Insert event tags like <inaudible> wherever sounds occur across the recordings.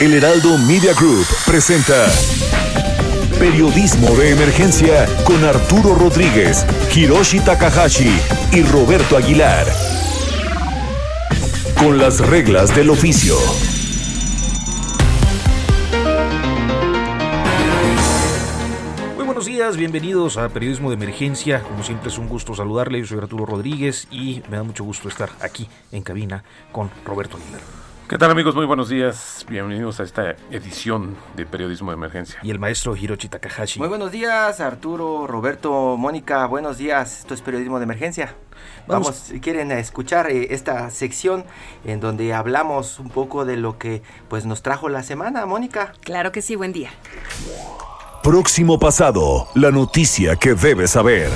El Heraldo Media Group presenta Periodismo de Emergencia con Arturo Rodríguez, Hiroshi Takahashi y Roberto Aguilar. Con las reglas del oficio. Buenos días, bienvenidos a Periodismo de Emergencia. Como siempre es un gusto saludarle, yo soy Arturo Rodríguez y me da mucho gusto estar aquí en cabina con Roberto Aguilar. ¿Qué tal amigos? Muy buenos días. Bienvenidos a esta edición de Periodismo de Emergencia. Y el maestro Hiroshi Takahashi. Muy buenos días, Arturo, Roberto, Mónica. Buenos días. Esto es Periodismo de Emergencia. Vamos, Vamos. si quieren escuchar eh, esta sección en donde hablamos un poco de lo que pues nos trajo la semana, Mónica. Claro que sí, buen día. Próximo pasado, la noticia que debes saber.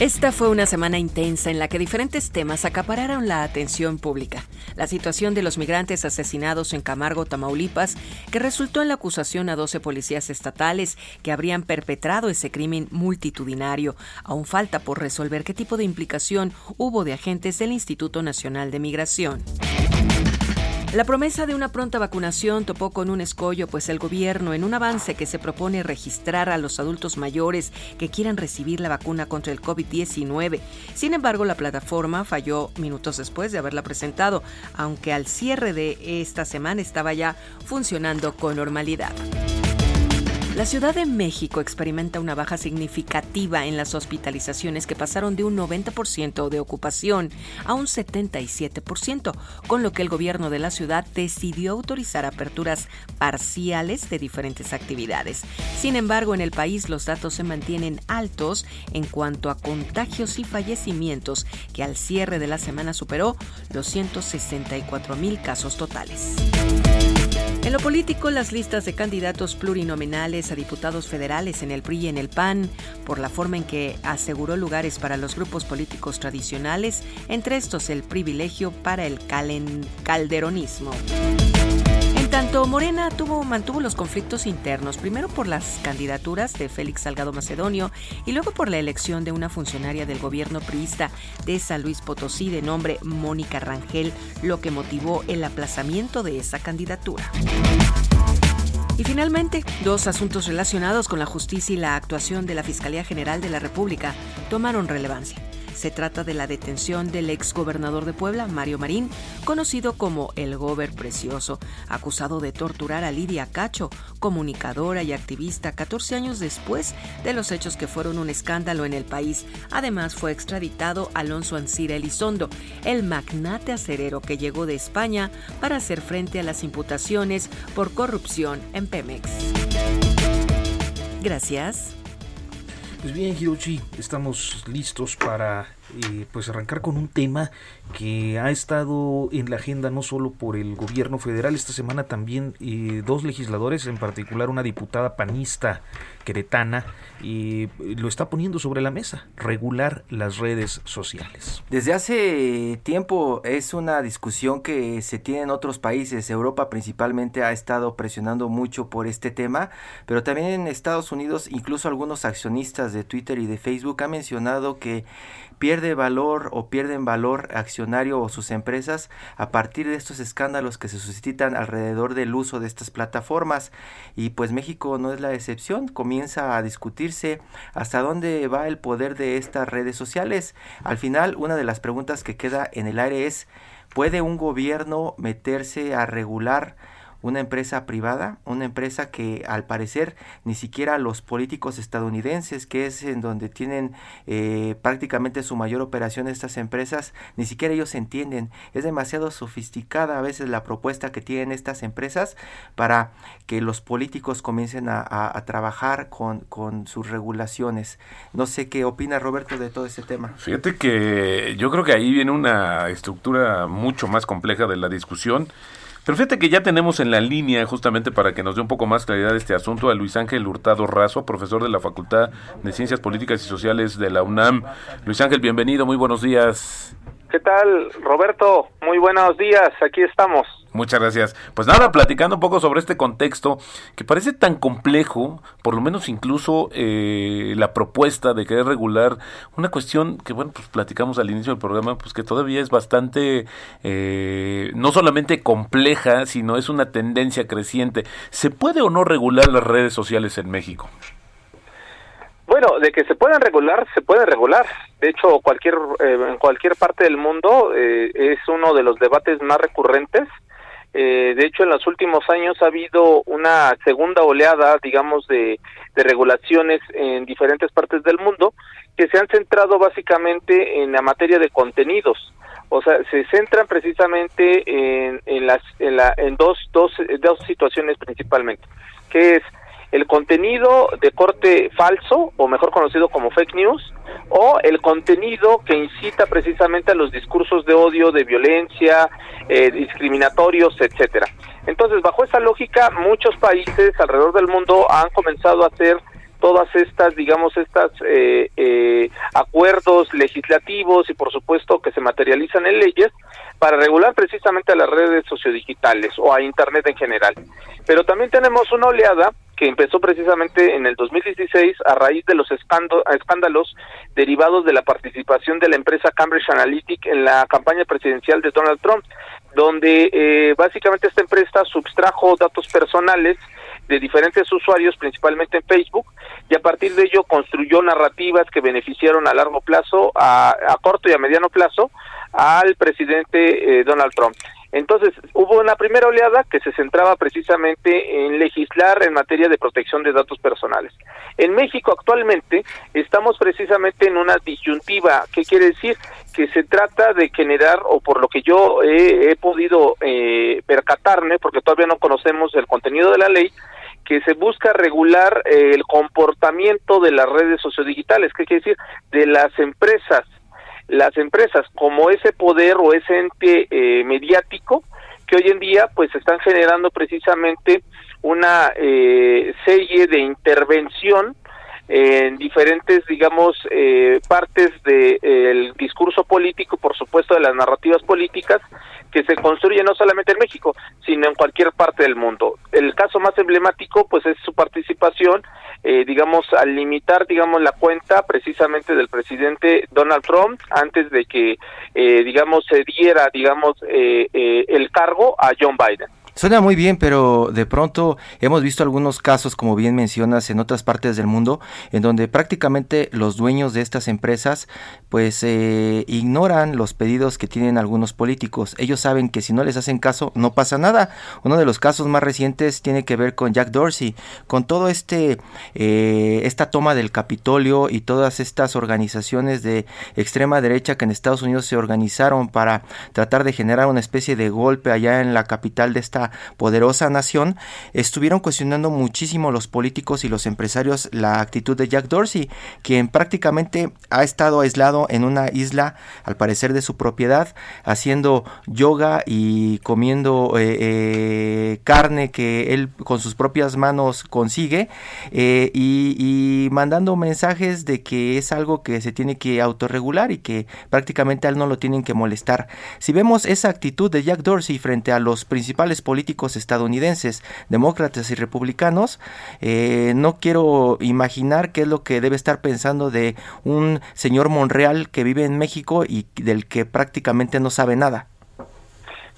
Esta fue una semana intensa en la que diferentes temas acapararon la atención pública. La situación de los migrantes asesinados en Camargo, Tamaulipas, que resultó en la acusación a 12 policías estatales que habrían perpetrado ese crimen multitudinario. Aún falta por resolver qué tipo de implicación hubo de agentes del Instituto Nacional de Migración. La promesa de una pronta vacunación topó con un escollo, pues el gobierno, en un avance que se propone registrar a los adultos mayores que quieran recibir la vacuna contra el COVID-19. Sin embargo, la plataforma falló minutos después de haberla presentado, aunque al cierre de esta semana estaba ya funcionando con normalidad. La Ciudad de México experimenta una baja significativa en las hospitalizaciones que pasaron de un 90% de ocupación a un 77%, con lo que el gobierno de la ciudad decidió autorizar aperturas parciales de diferentes actividades. Sin embargo, en el país los datos se mantienen altos en cuanto a contagios y fallecimientos, que al cierre de la semana superó los 164 mil casos totales. En lo político, las listas de candidatos plurinominales a diputados federales en el PRI y en el PAN, por la forma en que aseguró lugares para los grupos políticos tradicionales, entre estos el privilegio para el calderonismo. Tanto, Morena tuvo, mantuvo los conflictos internos, primero por las candidaturas de Félix Salgado Macedonio y luego por la elección de una funcionaria del gobierno priista de San Luis Potosí de nombre Mónica Rangel, lo que motivó el aplazamiento de esa candidatura. Y finalmente, dos asuntos relacionados con la justicia y la actuación de la Fiscalía General de la República tomaron relevancia. Se trata de la detención del exgobernador de Puebla, Mario Marín, conocido como el Gober Precioso, acusado de torturar a Lidia Cacho, comunicadora y activista 14 años después de los hechos que fueron un escándalo en el país. Además, fue extraditado Alonso Ancira Elizondo, el magnate acerero que llegó de España para hacer frente a las imputaciones por corrupción en Pemex. Gracias. Pues bien, Hiroshi, estamos listos para eh, pues arrancar con un tema que ha estado en la agenda no solo por el gobierno federal, esta semana también eh, dos legisladores, en particular una diputada panista queretana, eh, lo está poniendo sobre la mesa, regular las redes sociales. Desde hace tiempo es una discusión que se tiene en otros países. Europa principalmente ha estado presionando mucho por este tema, pero también en Estados Unidos incluso algunos accionistas de Twitter y de Facebook han mencionado que pierde valor o pierden valor accionario o sus empresas a partir de estos escándalos que se suscitan alrededor del uso de estas plataformas y pues México no es la excepción comienza a discutirse hasta dónde va el poder de estas redes sociales. Al final una de las preguntas que queda en el aire es ¿puede un gobierno meterse a regular una empresa privada, una empresa que al parecer ni siquiera los políticos estadounidenses, que es en donde tienen eh, prácticamente su mayor operación estas empresas, ni siquiera ellos entienden. Es demasiado sofisticada a veces la propuesta que tienen estas empresas para que los políticos comiencen a, trabajar con, con sus regulaciones. No sé qué opina Roberto de todo este tema. Fíjate que yo creo que ahí viene una estructura mucho más compleja de la discusión. Pero fíjate que ya tenemos en la línea, justamente para que nos dé un poco más claridad este asunto, a Luis Ángel Hurtado Razo, profesor de la Facultad de Ciencias Políticas y Sociales de la UNAM. Luis Ángel, bienvenido, muy buenos días. ¿Qué tal, Roberto? Muy buenos días, aquí estamos. Muchas gracias. Pues nada, platicando un poco sobre este contexto que parece tan complejo, por lo menos incluso eh, la propuesta de querer regular una cuestión que, bueno, pues platicamos al inicio del programa, pues que todavía es bastante, eh, no solamente compleja, sino es una tendencia creciente. ¿Se puede o no regular las redes sociales en México? Bueno, de que se pueden regular, se puede regular. De hecho, cualquier eh, en cualquier parte del mundo eh, es uno de los debates más recurrentes. Eh, de hecho, en los últimos años ha habido una segunda oleada, digamos, de, de regulaciones en diferentes partes del mundo que se han centrado básicamente en la materia de contenidos. O sea, se centran precisamente en, en, las, en, la, en dos, dos, dos situaciones principalmente, que es el contenido de corte falso, o mejor conocido como fake news, o el contenido que incita precisamente a los discursos de odio, de violencia, eh, discriminatorios, etcétera. Entonces, bajo esa lógica, muchos países alrededor del mundo han comenzado a hacer todas estas, digamos, estas eh, eh, acuerdos legislativos y por supuesto que se materializan en leyes para regular precisamente a las redes sociodigitales o a Internet en general. Pero también tenemos una oleada que empezó precisamente en el 2016 a raíz de los escándalos derivados de la participación de la empresa Cambridge Analytica en la campaña presidencial de Donald Trump, donde eh, básicamente esta empresa subtrajo datos personales de diferentes usuarios, principalmente en Facebook, y a partir de ello construyó narrativas que beneficiaron a largo plazo, a, corto y a mediano plazo, al presidente eh, Donald Trump. Entonces, hubo una primera oleada que se centraba precisamente en legislar en materia de protección de datos personales. En México actualmente estamos precisamente en una disyuntiva, ¿qué quiere decir? Que se trata de generar, o por lo que yo he, podido eh, percatarme, porque todavía no conocemos el contenido de la ley, que se busca regular eh, el comportamiento de las redes sociodigitales, ¿qué quiere decir? De las empresas las empresas como ese poder o ese ente eh, mediático que hoy en día pues están generando precisamente una eh, serie de intervención en diferentes, digamos, eh, partes del discurso político, por supuesto, de las narrativas políticas, que se construyen no solamente en México, sino en cualquier parte del mundo. El caso más emblemático, pues, es su participación, eh, digamos, al limitar, digamos, la cuenta precisamente del presidente Donald Trump antes de que, eh, digamos, se diera, digamos, eh, el cargo a John Biden. Suena muy bien, pero de pronto hemos visto algunos casos, como bien mencionas, en otras partes del mundo, en donde prácticamente los dueños de estas empresas pues eh, ignoran los pedidos que tienen algunos políticos. Ellos saben que si no les hacen caso no pasa nada. Uno de los casos más recientes tiene que ver con Jack Dorsey, con todo este eh, esta toma del Capitolio y todas estas organizaciones de extrema derecha que en Estados Unidos se organizaron para tratar de generar una especie de golpe allá en la capital de esta poderosa nación, estuvieron cuestionando muchísimo los políticos y los empresarios la actitud de Jack Dorsey, quien prácticamente ha estado aislado en una isla, al parecer de su propiedad, haciendo yoga y comiendo eh, eh, carne que él con sus propias manos consigue eh, y, y mandando mensajes de que es algo que se tiene que autorregular y que prácticamente a él no lo tienen que molestar. Si vemos esa actitud de Jack Dorsey frente a los principales políticos estadounidenses, demócratas y republicanos, eh, no quiero imaginar qué es lo que debe estar pensando de un señor Monreal que vive en México y del que prácticamente no sabe nada.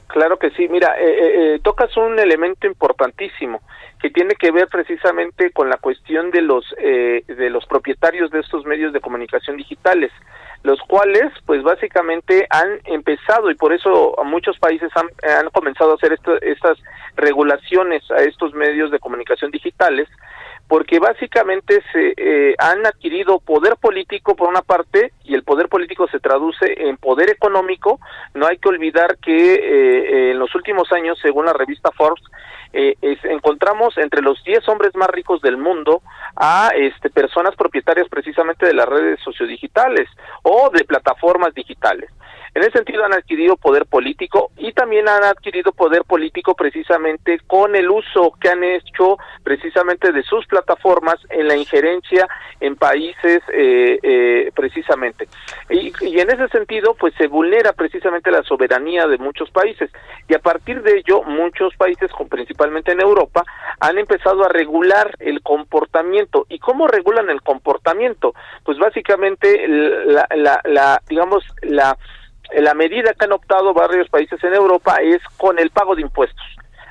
Claro que sí, mira, eh, eh, tocas un elemento importantísimo que tiene que ver precisamente con la cuestión de los de los propietarios de estos medios de comunicación digitales los cuales pues básicamente han empezado y por eso muchos países han, han comenzado a hacer estas regulaciones a estos medios de comunicación digitales porque básicamente se eh, han adquirido poder político por una parte y el poder político se traduce en poder económico. No hay que olvidar que eh, en los últimos años, según la revista Forbes, eh, encontramos entre los 10 hombres más ricos del mundo a este, personas propietarias precisamente de las redes sociodigitales o de plataformas digitales. En ese sentido han adquirido poder político y también han adquirido poder político precisamente con el uso que han hecho precisamente de sus plataformas en la injerencia en países eh, eh, precisamente. Y, y, en ese sentido pues se vulnera precisamente la soberanía de muchos países y a partir de ello muchos países, principalmente en Europa, han empezado a regular el comportamiento. ¿Y cómo regulan el comportamiento? Pues básicamente la, la, la digamos, la la medida que han optado varios países en Europa es con el pago de impuestos.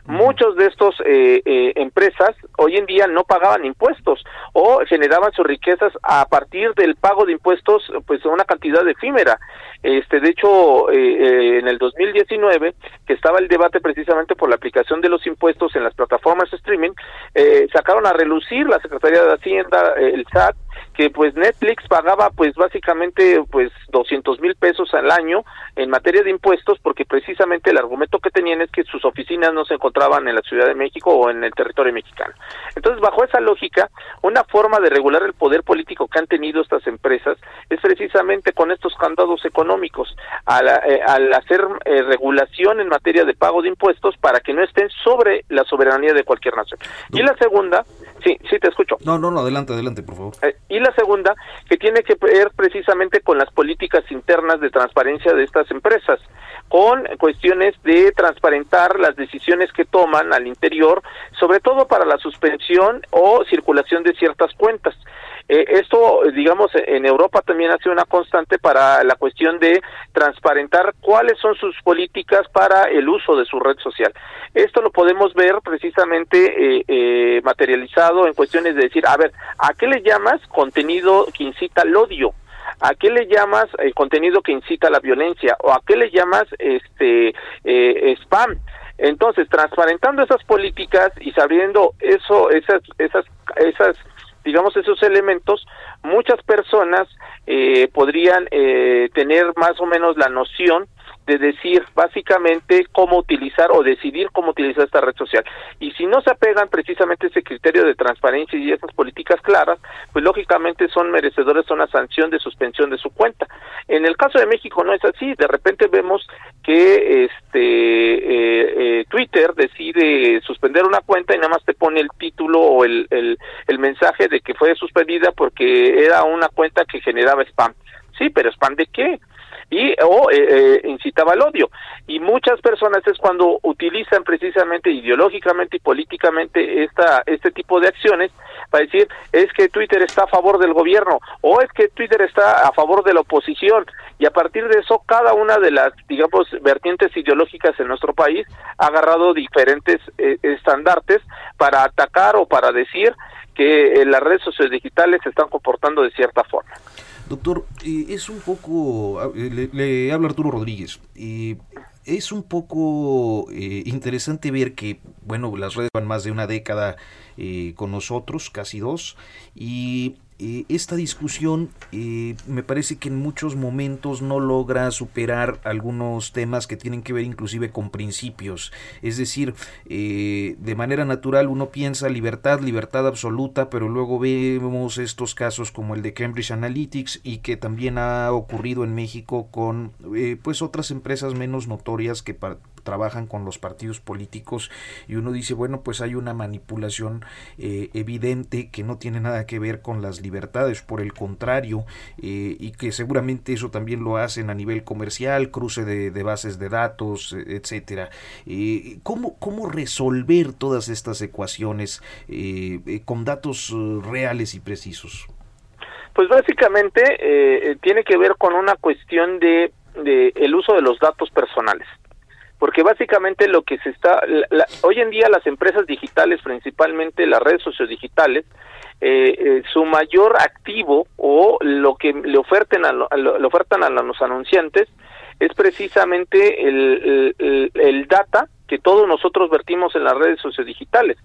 Muchos de estos eh, eh, empresas hoy en día no pagaban impuestos o generaban sus riquezas a partir del pago de impuestos, pues una cantidad efímera. Este, de hecho, eh, eh en el 2019, que estaba el debate precisamente por la aplicación de los impuestos en las plataformas streaming, eh, sacaron a relucir la Secretaría de Hacienda, el SAT, que pues Netflix pagaba pues básicamente pues 200 mil pesos al año en materia de impuestos porque precisamente el argumento que tenían es que sus oficinas no se encontraban en la Ciudad de México o en el territorio mexicano. Entonces, bajo esa lógica, una forma de regular el poder político que han tenido estas empresas es precisamente con estos candados económicos, al, eh, al hacer eh, regulación en materia de pago de impuestos para que no estén sobre la soberanía de cualquier nación. Y la segunda, sí, sí te escucho. No, no, no, adelante, adelante, por favor. Eh, y la segunda, que tiene que ver precisamente con las políticas internas de transparencia de estas empresas, con cuestiones de transparentar las decisiones que toman al interior, sobre todo para la suspensión o circulación de ciertas cuentas. Eh, esto, digamos, en Europa también ha sido una constante para la cuestión de transparentar cuáles son sus políticas para el uso de su red social. Esto lo podemos ver precisamente eh, eh, materializado en cuestiones de decir, a ver, ¿a qué le llamas contenido que incita al odio? ¿A qué le llamas el contenido que incita a la violencia? ¿O a qué le llamas este spam? Entonces, transparentando esas políticas y sabiendo eso, esas, esas, esas digamos, esos elementos, muchas personas eh, podrían eh, tener más o menos la noción de decir básicamente cómo utilizar o decidir cómo utilizar esta red social. Y si no se apegan precisamente a ese criterio de transparencia y esas políticas claras, pues lógicamente son merecedores de una sanción de suspensión de su cuenta. En el caso de México no es así, de repente vemos que este eh, eh, Twitter decide suspender una cuenta y nada más te pone el título o el, el, el mensaje de que fue suspendida porque era una cuenta que generaba spam. Sí, pero spam de qué? Y o eh, eh, incitaba al odio y muchas personas es cuando utilizan precisamente ideológicamente y políticamente esta este tipo de acciones para decir es que Twitter está a favor del gobierno o es que Twitter está a favor de la oposición y a partir de eso cada una de las digamos vertientes ideológicas en nuestro país ha agarrado diferentes eh, estandartes para atacar o para decir que las redes sociodigitales se están comportando de cierta forma. Doctor, eh, es un poco, ah, eh, le, habla Arturo Rodríguez, eh, es un poco interesante ver que, bueno, las redes van más de una década con nosotros, casi dos, y eh, esta discusión eh, me parece que en muchos momentos no logra superar algunos temas que tienen que ver inclusive con principios. Es decir, eh, de manera natural uno piensa libertad, libertad absoluta, pero luego vemos estos casos como el de Cambridge Analytics y que también ha ocurrido en México con pues otras empresas menos notorias que trabajan con los partidos políticos y uno dice, bueno, pues hay una manipulación eh, evidente que no tiene nada que ver con las libertades, por el contrario, eh, y que seguramente eso también lo hacen a nivel comercial, cruce de, bases de datos, e, etcétera. Eh, ¿cómo, ¿Cómo resolver todas estas ecuaciones con datos reales y precisos? Pues básicamente tiene que ver con una cuestión de, de el uso de los datos personales porque básicamente lo que se está, hoy en día las empresas digitales, principalmente las redes sociodigitales, eh, eh, su mayor activo o lo que le oferten a, le ofertan a los anunciantes es precisamente el, el, data que todos nosotros vertimos en las redes sociodigitales.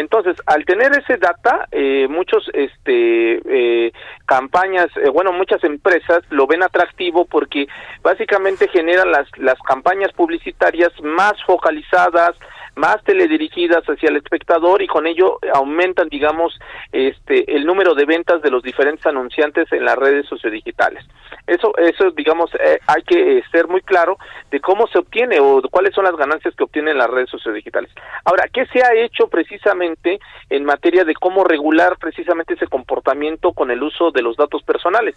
Entonces, al tener ese data, eh, muchos este, eh, campañas, eh, bueno, muchas empresas lo ven atractivo porque básicamente generan las, las campañas publicitarias más focalizadas, más teledirigidas hacia el espectador y con ello aumentan, digamos, este el número de ventas de los diferentes anunciantes en las redes sociodigitales. Eso, eso, digamos, eh, hay que ser muy claro de cómo se obtiene o cuáles son las ganancias que obtienen las redes sociodigitales. Ahora, ¿qué se ha hecho precisamente en materia de cómo regular precisamente ese comportamiento con el uso de los datos personales?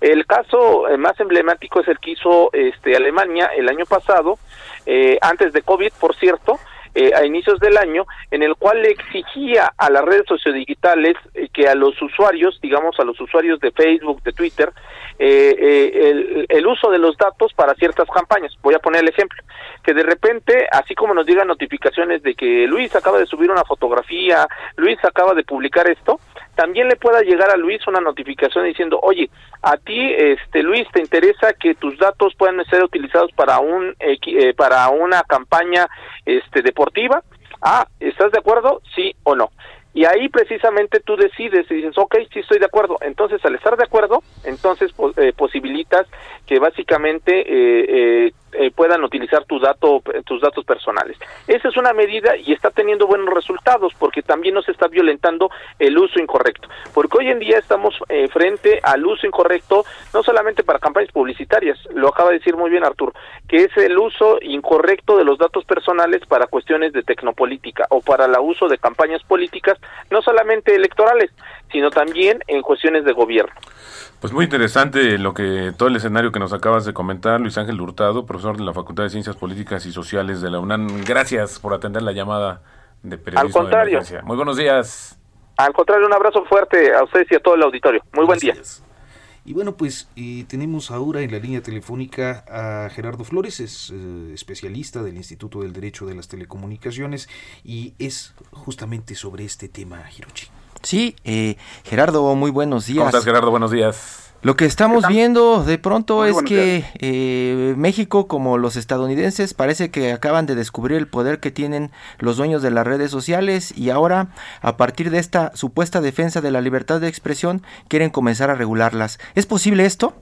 El caso eh, más emblemático es el que hizo este, Alemania el año pasado, eh, antes de COVID, por cierto, eh, a inicios del año, en el cual le exigía a las redes sociodigitales eh, que a los usuarios, digamos a los usuarios de Facebook, de Twitter, eh, el, uso de los datos para ciertas campañas. Voy a poner el ejemplo, que de repente, así como nos llegan notificaciones de que Luis acaba de subir una fotografía, Luis acaba de publicar esto, también le pueda llegar a Luis una notificación diciendo, oye, a ti, este Luis, te interesa que tus datos puedan ser utilizados para un para una campaña este de deportiva. Ah, ¿estás de acuerdo? Sí o no. Y ahí precisamente tú decides y dices, ok, sí estoy de acuerdo. Entonces, al estar de acuerdo, entonces eh, posibilitas que básicamente eh, eh, eh, puedan utilizar tu dato, tus datos personales. Esa es una medida y está teniendo buenos resultados porque también no se está violentando el uso incorrecto. Porque hoy en día estamos eh, frente al uso incorrecto, no solamente para campañas publicitarias, lo acaba de decir muy bien Arturo, que es el uso incorrecto de los datos personales para cuestiones de tecnopolítica o para el uso de campañas políticas, no solamente electorales, sino también en cuestiones de gobierno. Pues muy interesante lo que todo el escenario que nos acabas de comentar, Luis Ángel Hurtado, profesor de la Facultad de Ciencias Políticas y Sociales de la UNAM. Gracias por atender la llamada de periodismo. Al contrario. muy buenos días. Al contrario, un abrazo fuerte a ustedes y a todo el auditorio. Muy buen día. Y bueno, pues eh, tenemos ahora en la línea telefónica a Gerardo Flores, es eh, especialista del Instituto del Derecho de las Telecomunicaciones y es justamente sobre este tema, Hirochi. Sí, eh, Gerardo, muy buenos días. ¿Cómo estás, Gerardo? Buenos días. Lo que estamos viendo de pronto es que eh, México, como los estadounidenses, parece que acaban de descubrir el poder que tienen los dueños de las redes sociales y ahora, a partir de esta supuesta defensa de la libertad de expresión, quieren comenzar a regularlas. ¿Es posible esto?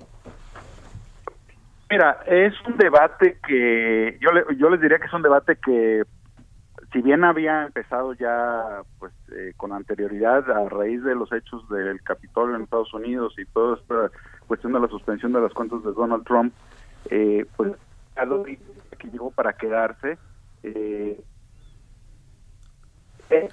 Mira, es un debate que yo, yo les diría que es un debate que si bien había empezado ya pues eh, con anterioridad a raíz de los hechos del Capitolio en Estados Unidos y toda esta cuestión de la suspensión de las cuentas de Donald Trump, eh, pues algo que llegó para quedarse. Eh, eh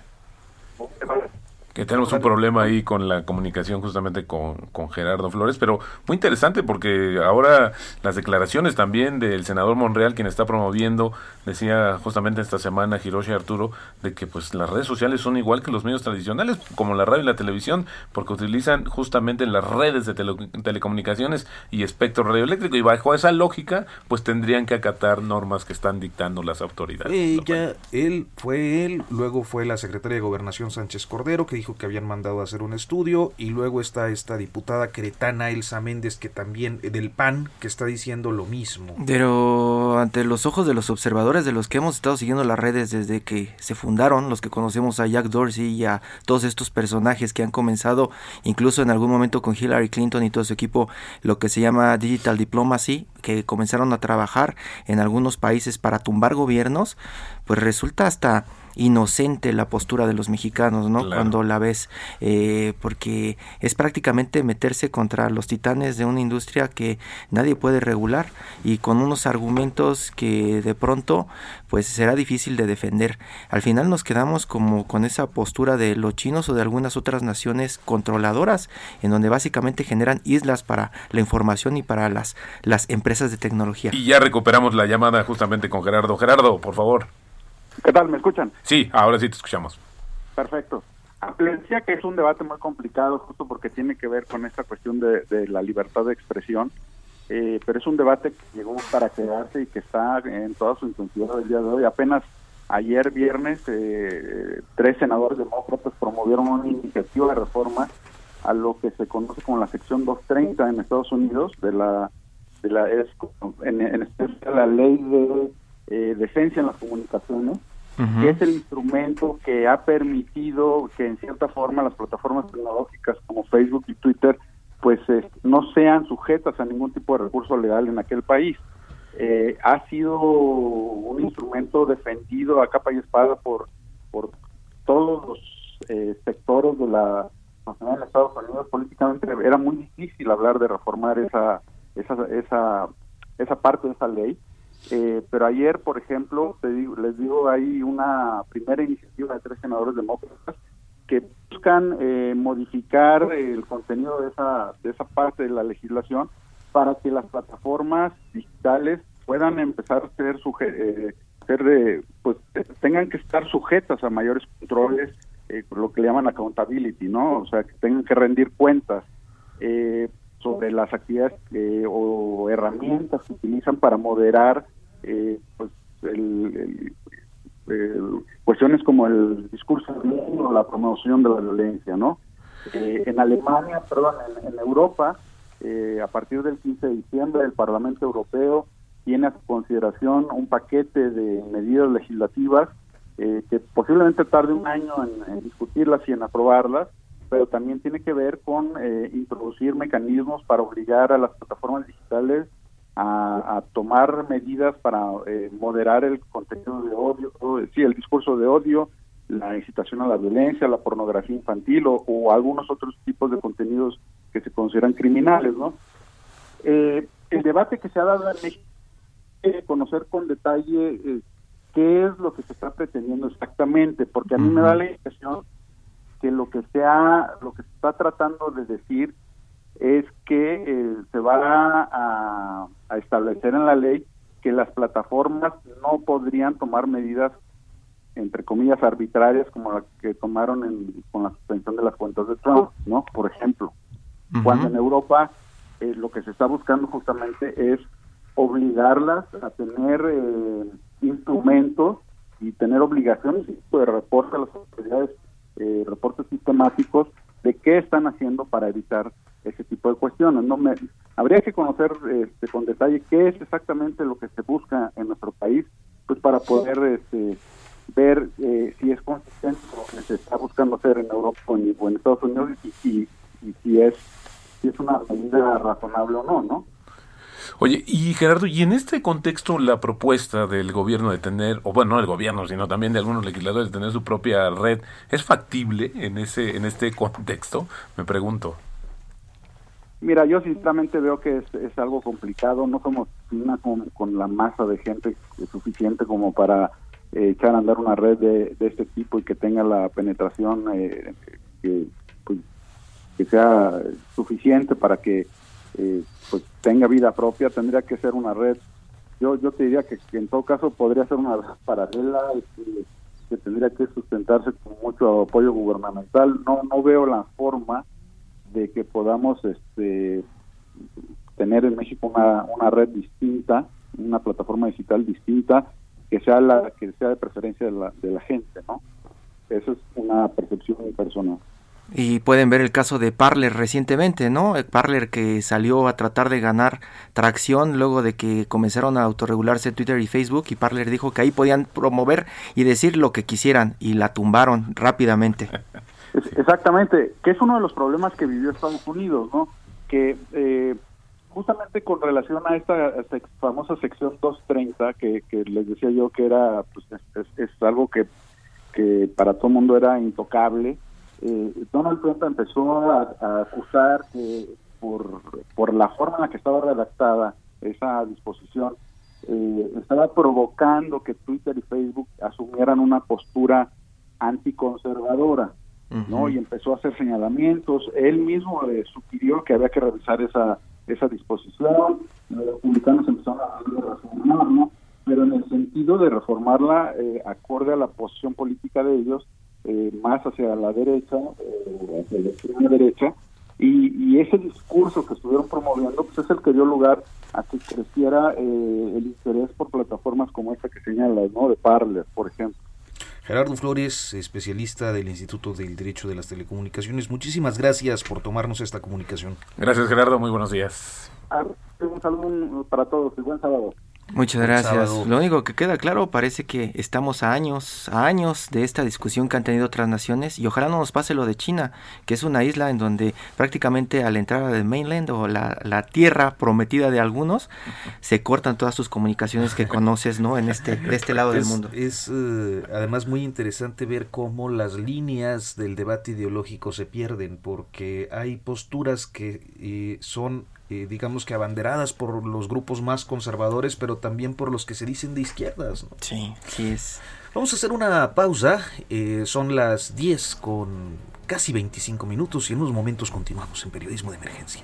que tenemos un problema ahí con la comunicación justamente con, con, Gerardo Flores, pero muy interesante porque ahora las declaraciones también del senador Monreal, quien está promoviendo, decía justamente esta semana Hiroshi Arturo, de que pues las redes sociales son igual que los medios tradicionales, como la radio y la televisión, porque utilizan justamente las redes de telecomunicaciones y espectro radioeléctrico, y bajo esa lógica, pues tendrían que acatar normas que están dictando las autoridades. Ella, él, fue él, luego fue la secretaria de Gobernación Sánchez Cordero, que que habían mandado a hacer un estudio y luego está esta diputada cretana Elsa Méndez que también eh, del PAN que está diciendo lo mismo. Pero ante los ojos de los observadores de los que hemos estado siguiendo las redes desde que se fundaron, los que conocemos a Jack Dorsey y a todos estos personajes que han comenzado incluso en algún momento con Hillary Clinton y todo su equipo lo que se llama Digital Diplomacy, que comenzaron a trabajar en algunos países para tumbar gobiernos, pues resulta hasta inocente la postura de los mexicanos, ¿no? Cuando la ves, eh, porque es prácticamente meterse contra los titanes de una industria que nadie puede regular y con unos argumentos que de pronto pues será difícil de defender. Al final nos quedamos como con esa postura de los chinos o de algunas otras naciones controladoras, en donde básicamente generan islas para la información y para las, las empresas de tecnología. Y ya recuperamos la llamada justamente con Gerardo. Gerardo, por favor. ¿Qué tal? ¿Me escuchan? Sí, ahora sí te escuchamos. Perfecto. Le decía que es un debate muy complicado justo porque tiene que ver con esta cuestión de, la libertad de expresión, eh, pero es un debate que llegó para quedarse y que está en toda su intensidad el día de hoy. Apenas ayer viernes eh, tres senadores demócratas promovieron una iniciativa de reforma a lo que se conoce como la sección 230 en Estados Unidos de la de la en, en especial la ley de eh, decencia en las comunicaciones, que es el instrumento que ha permitido que en cierta forma las plataformas tecnológicas como Facebook y Twitter pues no sean sujetas a ningún tipo de recurso legal en aquel país. Eh, ha sido un instrumento defendido a capa y espada por, por todos los eh, sectores de la nacional de Estados Unidos. Políticamente era muy difícil hablar de reformar esa, esa, esa, esa parte de esa ley. Eh, pero ayer, por ejemplo, te digo, les digo, hay una primera iniciativa de tres senadores demócratas que buscan eh, modificar el contenido de esa, de esa parte de la legislación para que las plataformas digitales puedan empezar a ser, eh, ser pues tengan que estar sujetas a mayores controles, lo que le llaman accountability, ¿no? O sea, que tengan que rendir cuentas sobre las actividades o herramientas que utilizan para moderar eh, pues el, cuestiones como el discurso o la promoción de la violencia, ¿no? Eh, en Alemania, perdón, en, Europa, eh, a partir del 15 de diciembre, el Parlamento Europeo tiene a su consideración un paquete de medidas legislativas que posiblemente tarde un año en, discutirlas y en aprobarlas, pero también tiene que ver con introducir mecanismos para obligar a las plataformas digitales a, tomar medidas para eh, moderar el contenido de odio, sí, el discurso de odio, la incitación a la violencia, la pornografía infantil o, algunos otros tipos de contenidos que se consideran criminales, ¿no? Eh, el debate que se ha dado en México conocer con detalle eh, qué es lo que se está pretendiendo exactamente, porque a mí me da la impresión que lo que se lo que se está tratando de decir es que eh, se va a, establecer en la ley que las plataformas no podrían tomar medidas entre comillas arbitrarias como las que tomaron con la suspensión de las cuentas de Trump, ¿no? Por ejemplo, cuando en Europa eh, lo que se está buscando justamente es obligarlas a tener eh, instrumentos y tener obligaciones de reporte a las autoridades, reportes sistemáticos de qué están haciendo para evitar ese tipo de cuestiones. No me habría que conocer este, con detalle qué es exactamente lo que se busca en nuestro país, pues para poder este, ver eh, si es consistente con lo que se está buscando hacer en Europa o en, Estados Unidos y, si es si es una medida razonable o no, ¿no? Oye, y Gerardo, y en este contexto la propuesta del gobierno de tener, o bueno, no el gobierno, sino también de algunos legisladores de tener su propia red, ¿es factible en ese en este contexto? Me pregunto. Mira, yo sinceramente veo que es, algo complicado, no somos una con, la masa de gente suficiente como para eh, echar a andar una red de, este tipo y que tenga la penetración eh, que, pues, que sea suficiente para que eh, pues tenga vida propia, tendría que ser una red. Yo yo te diría que, en todo caso podría ser una red paralela que, tendría que sustentarse con mucho apoyo gubernamental. No no veo la forma de que podamos este, tener en México una, una red distinta, una plataforma digital distinta que sea la que sea de preferencia de la, de la gente, ¿no? Eso es una percepción personal. Y pueden ver el caso de Parler recientemente, ¿no? Parler que salió a tratar de ganar tracción luego de que comenzaron a autorregularse Twitter y Facebook y Parler dijo que ahí podían promover y decir lo que quisieran y la tumbaron rápidamente. <laughs> Exactamente, que es uno de los problemas que vivió Estados Unidos, ¿no? Que eh, justamente con relación a esta, famosa sección 230 que, que les decía yo que era pues es, algo que, que para todo el mundo era intocable, eh, Donald Trump empezó a, acusar que por, por la forma en la que estaba redactada esa disposición, eh, estaba provocando que Twitter y Facebook asumieran una postura anticonservadora. ¿no? Y empezó a hacer señalamientos. Él mismo le sugirió que había que revisar esa esa disposición. Los republicanos empezaron a reformarla, ¿no? Pero en el sentido de reformarla eh, acorde a la posición política de ellos, eh, más hacia la derecha, eh, hacia la extrema derecha, y, y, ese discurso que estuvieron promoviendo pues es el que dio lugar a que creciera el interés por plataformas como esta que señalas, ¿no? De Parler, por ejemplo. Gerardo Flores, especialista del Instituto del Derecho de las Telecomunicaciones, muchísimas gracias por tomarnos esta comunicación. Gracias Gerardo, muy buenos días. Ah, un saludo para todos y buen sábado. Muchas gracias. Lo único que queda claro parece que estamos a años, a años de esta discusión que han tenido otras naciones y ojalá no nos pase lo de China, que es una isla en donde prácticamente a la entrada del mainland o la, tierra prometida de algunos se cortan todas sus comunicaciones que conoces, ¿no? En este de este lado del mundo. Es eh, además muy interesante ver cómo las líneas del debate ideológico se pierden porque hay posturas que eh, son eh, digamos que abanderadas por los grupos más conservadores, pero también por los que se dicen de izquierdas. Sí, sí es. Vamos a hacer una pausa, eh, son las 10 con casi 25 minutos y en unos momentos continuamos en Periodismo de Emergencia.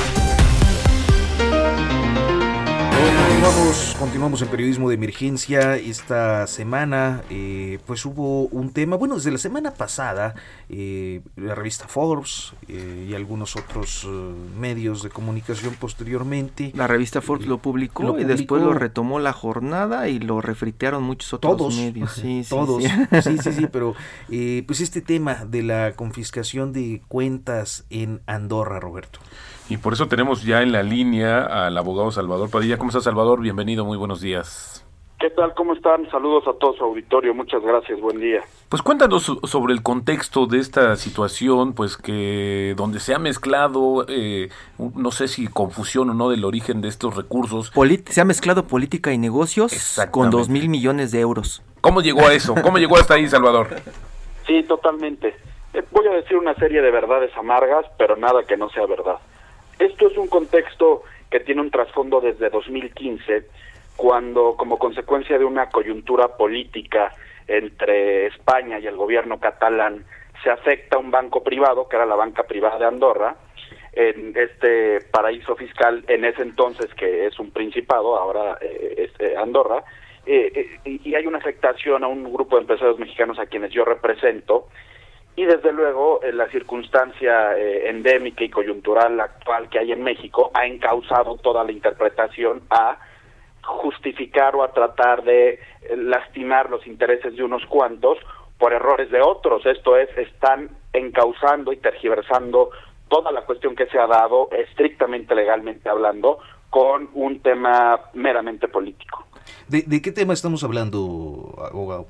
Continuamos en periodismo de emergencia. Esta semana, eh, pues hubo un tema, bueno, desde la semana pasada, eh, la revista Forbes eh, y algunos otros medios de comunicación posteriormente. La revista Forbes lo publicó, y después lo retomó la jornada y lo refritearon muchos otros medios. Sí, todos, sí, sí, sí, pero pues este tema de la confiscación de cuentas en Andorra, Roberto. Y por eso tenemos ya en la línea al abogado Salvador Padilla. ¿Cómo está Salvador? Bienvenido, muy buenos días. ¿Qué tal? ¿Cómo están? Saludos a todo su auditorio. Muchas gracias. Buen día. Pues cuéntanos sobre el contexto de esta situación, pues que donde se ha mezclado, eh, no sé si confusión o no del origen de estos recursos. se ha mezclado política y negocios con dos mil millones de euros. ¿Cómo llegó a eso? ¿Cómo llegó hasta ahí, Salvador? Sí, totalmente. Eh, voy a decir una serie de verdades amargas, pero nada que no sea verdad. Esto es un contexto que tiene un trasfondo desde 2015, cuando como consecuencia de una coyuntura política entre España y el gobierno catalán se afecta un banco privado, que era la banca privada de Andorra, en este paraíso fiscal en ese entonces que es un principado, ahora eh, es eh, Andorra, eh, y hay una afectación a un grupo de empresarios mexicanos a quienes yo represento, y desde luego la circunstancia eh, endémica y coyuntural actual que hay en México ha encausado toda la interpretación a justificar o a tratar de eh, lastimar los intereses de unos cuantos por errores de otros. Esto es, están encausando y tergiversando toda la cuestión que se ha dado, estrictamente legalmente hablando, con un tema meramente político. ¿De, de qué tema estamos hablando, abogado?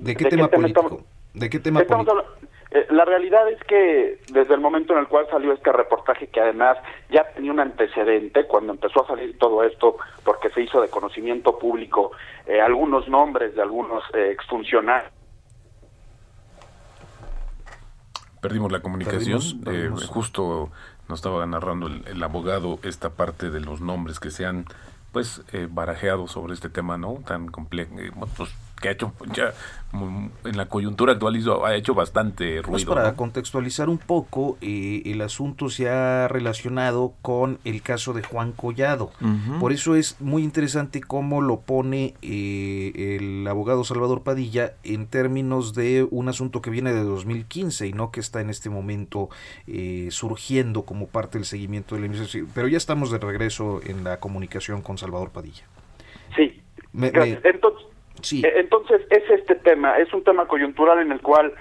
¿De qué, tema, político? ¿De qué tema político? Eh, la realidad es que desde el momento en el cual salió este reportaje, que además ya tenía un antecedente, cuando empezó a salir todo esto, porque se hizo de conocimiento público eh, algunos nombres de algunos eh, exfuncionarios. Perdimos la comunicación, justo nos estaba narrando el, abogado esta parte de los nombres que se han pues barajeado sobre este tema, ¿no? Tan complejo, pues, que ha hecho ya en la coyuntura actual hizo, ha hecho bastante pues ruido. para contextualizar un poco, eh, el asunto se ha relacionado con el caso de Juan Collado. Por eso es muy interesante cómo lo pone eh, el abogado Salvador Padilla en términos de un asunto que viene de 2015 y no que está en este momento eh, surgiendo como parte del seguimiento de la investigación. Pero ya estamos de regreso en la comunicación con Salvador Padilla. Sí. Entonces, eh, entonces, es este tema, es un tema coyuntural en el cual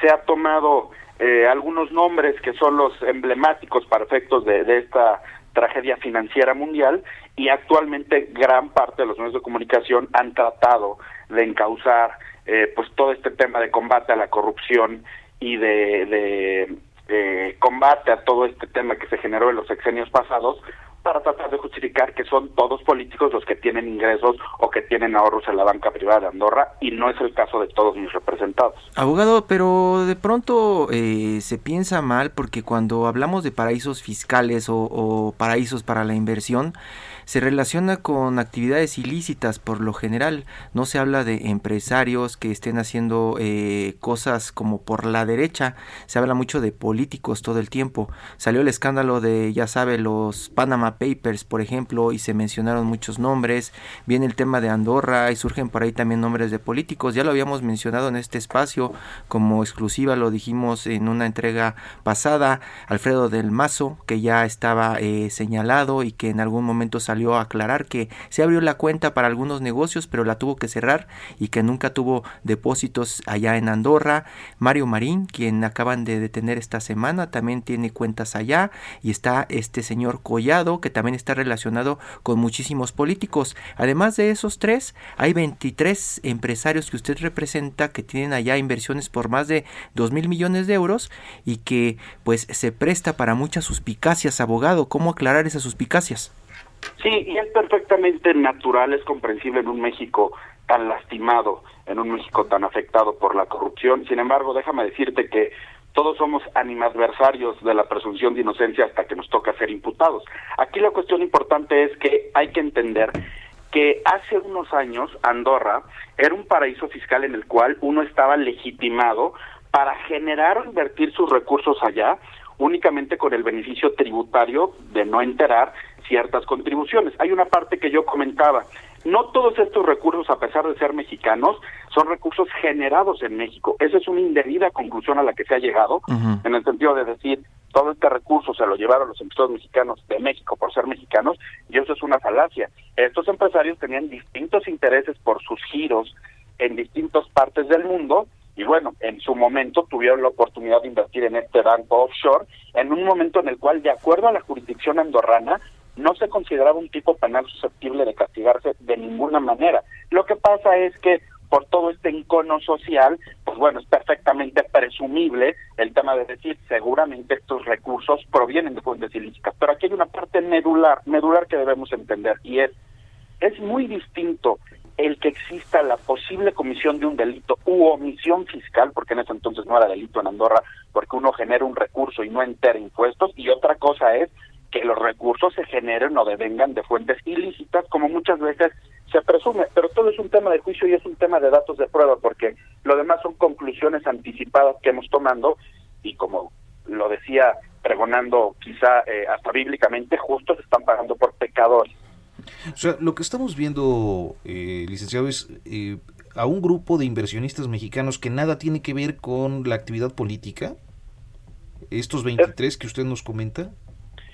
se ha tomado eh, algunos nombres que son los emblemáticos para efectos de, esta tragedia financiera mundial y actualmente gran parte de los medios de comunicación han tratado de encauzar eh, pues todo este tema de combate a la corrupción y de, de combate a todo este tema que se generó en los sexenios pasados para tratar de justificar que son todos políticos los que tienen ingresos o que tienen ahorros en la banca privada de Andorra y no es el caso de todos mis representados. Abogado, pero de pronto eh, se piensa mal porque cuando hablamos de paraísos fiscales o paraísos para la inversión, se relaciona con actividades ilícitas por lo general. No se habla de empresarios que estén haciendo eh, cosas como por la derecha. Se habla mucho de políticos todo el tiempo. Salió el escándalo de, ya sabe, los Panama Papers, por ejemplo, y se mencionaron muchos nombres. Viene el tema de Andorra y surgen por ahí también nombres de políticos. Ya lo habíamos mencionado en este espacio como exclusiva, lo dijimos en una entrega pasada. Alfredo del Mazo, que ya estaba eh, señalado y que en algún momento salió a aclarar que se abrió la cuenta para algunos negocios, pero la tuvo que cerrar y que nunca tuvo depósitos allá en Andorra. Mario Marín, quien acaban de detener esta semana, también tiene cuentas allá y está este señor Collado que también está relacionado con muchísimos políticos. Además de esos tres, hay 23 empresarios que usted representa que tienen allá inversiones por más de 2 mil millones de euros y que pues se presta para muchas suspicacias, abogado. ¿Cómo aclarar esas suspicacias? Sí, y es perfectamente natural, es comprensible en un México tan lastimado, en un México tan afectado por la corrupción. Sin embargo, déjame decirte que todos somos animadversarios de la presunción de inocencia hasta que nos toca ser imputados. Aquí la cuestión importante es que hay que entender que hace unos años Andorra era un paraíso fiscal en el cual uno estaba legitimado para generar o invertir sus recursos allá únicamente con el beneficio tributario de no enterar ciertas contribuciones. Hay una parte que yo comentaba, no todos estos recursos, a pesar de ser mexicanos, son recursos generados en México. Esa es una indebida conclusión a la que se ha llegado, en el sentido de decir, todo este recurso se lo llevaron los empresarios mexicanos de México por ser mexicanos, y eso es una falacia. Estos empresarios tenían distintos intereses por sus giros en distintas partes del mundo, y bueno, en su momento tuvieron la oportunidad de invertir en este banco offshore, en un momento en el cual, de acuerdo a la jurisdicción andorrana, no se consideraba un tipo penal susceptible de castigarse de ninguna manera. Lo que pasa es que por todo este encono social, pues bueno, es perfectamente presumible el tema de decir, seguramente estos recursos provienen de fuentes ilícitas. Pero aquí hay una parte medular, medular que debemos entender, y es, es muy distinto el que exista la posible comisión de un delito u omisión fiscal, porque en ese entonces no era delito en Andorra, porque uno genera un recurso y no entera impuestos, y otra cosa es que los recursos se generen o devengan de fuentes ilícitas, como muchas veces se presume, pero todo es un tema de juicio y es un tema de datos de prueba, porque lo demás son conclusiones anticipadas que hemos tomando y como lo decía pregonando quizá eh, hasta bíblicamente, justos están pagando por pecadores. O sea, lo que estamos viendo, eh, licenciado, es eh, a un grupo de inversionistas mexicanos que nada tiene que ver con la actividad política, estos 23 que usted nos comenta.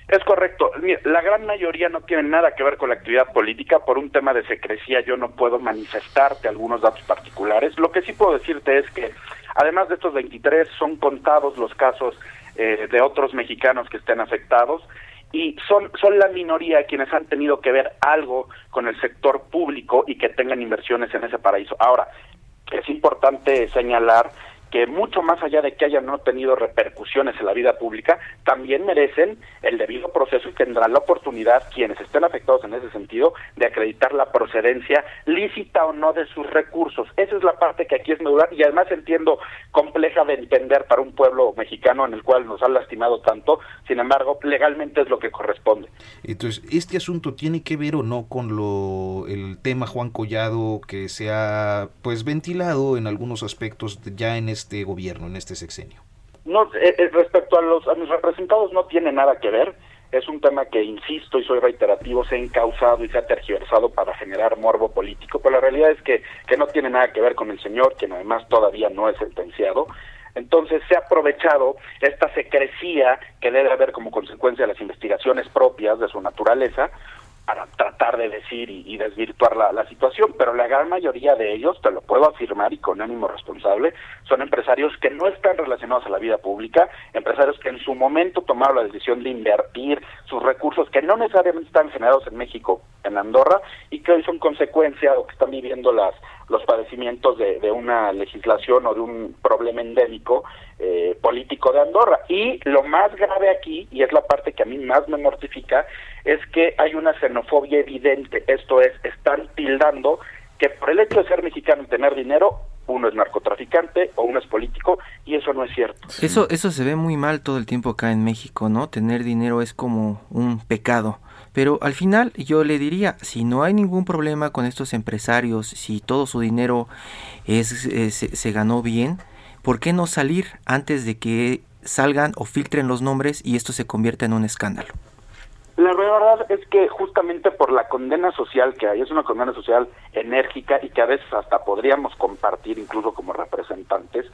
Es correcto. La gran mayoría no tiene nada que ver con la actividad política. Por un tema de secrecía yo no puedo manifestarte algunos datos particulares. Lo que sí puedo decirte es que, además de estos 23, son contados los casos eh, de otros mexicanos que estén afectados y son, son la minoría quienes han tenido que ver algo con el sector público y que tengan inversiones en ese paraíso. Ahora, es importante señalar que mucho más allá de que hayan no tenido repercusiones en la vida pública, también merecen el debido proceso y tendrán la oportunidad quienes estén afectados en ese sentido de acreditar la procedencia lícita o no de sus recursos. Esa es la parte que aquí es medular y además entiendo compleja de entender para un pueblo mexicano en el cual nos han lastimado tanto, sin embargo, legalmente es lo que corresponde. Entonces, ¿este asunto tiene que ver o no con lo el tema Juan Collado que se ha pues ventilado en algunos aspectos ya en este gobierno, en este sexenio? No, eh, eh, respecto a los a mis representados no tiene nada que ver. Es un tema que, insisto y soy reiterativo, se ha encausado y se ha tergiversado para generar morbo político, pero la realidad es que, que no tiene nada que ver con el señor, quien además todavía no es sentenciado. Entonces se ha aprovechado esta secrecía que debe haber como consecuencia de las investigaciones propias de su naturaleza para tratar de decir y, desvirtuar la, situación, pero la gran mayoría de ellos, te lo puedo afirmar y con ánimo responsable, son empresarios que no están relacionados a la vida pública, empresarios que en su momento tomaron la decisión de invertir sus recursos que no necesariamente están generados en México, en Andorra, y que hoy son consecuencia o que están viviendo las los padecimientos de, de una legislación o de un problema endémico eh, político de Andorra. Y lo más grave aquí, y es la parte que a mí más me mortifica, es que hay una xenofobia evidente. Esto es, están tildando que por el hecho de ser mexicano y tener dinero, uno es narcotraficante o uno es político y eso no es cierto. Eso eso se ve muy mal todo el tiempo acá en México, ¿no? Tener dinero es como un pecado. Pero al final yo le diría, si no hay ningún problema con estos empresarios, si todo su dinero es, se ganó bien, ¿por qué no salir antes de que salgan o filtren los nombres y esto se convierta en un escándalo? La verdad es que justamente por la condena social que hay, es una condena social enérgica y que a veces hasta podríamos compartir incluso como representantes,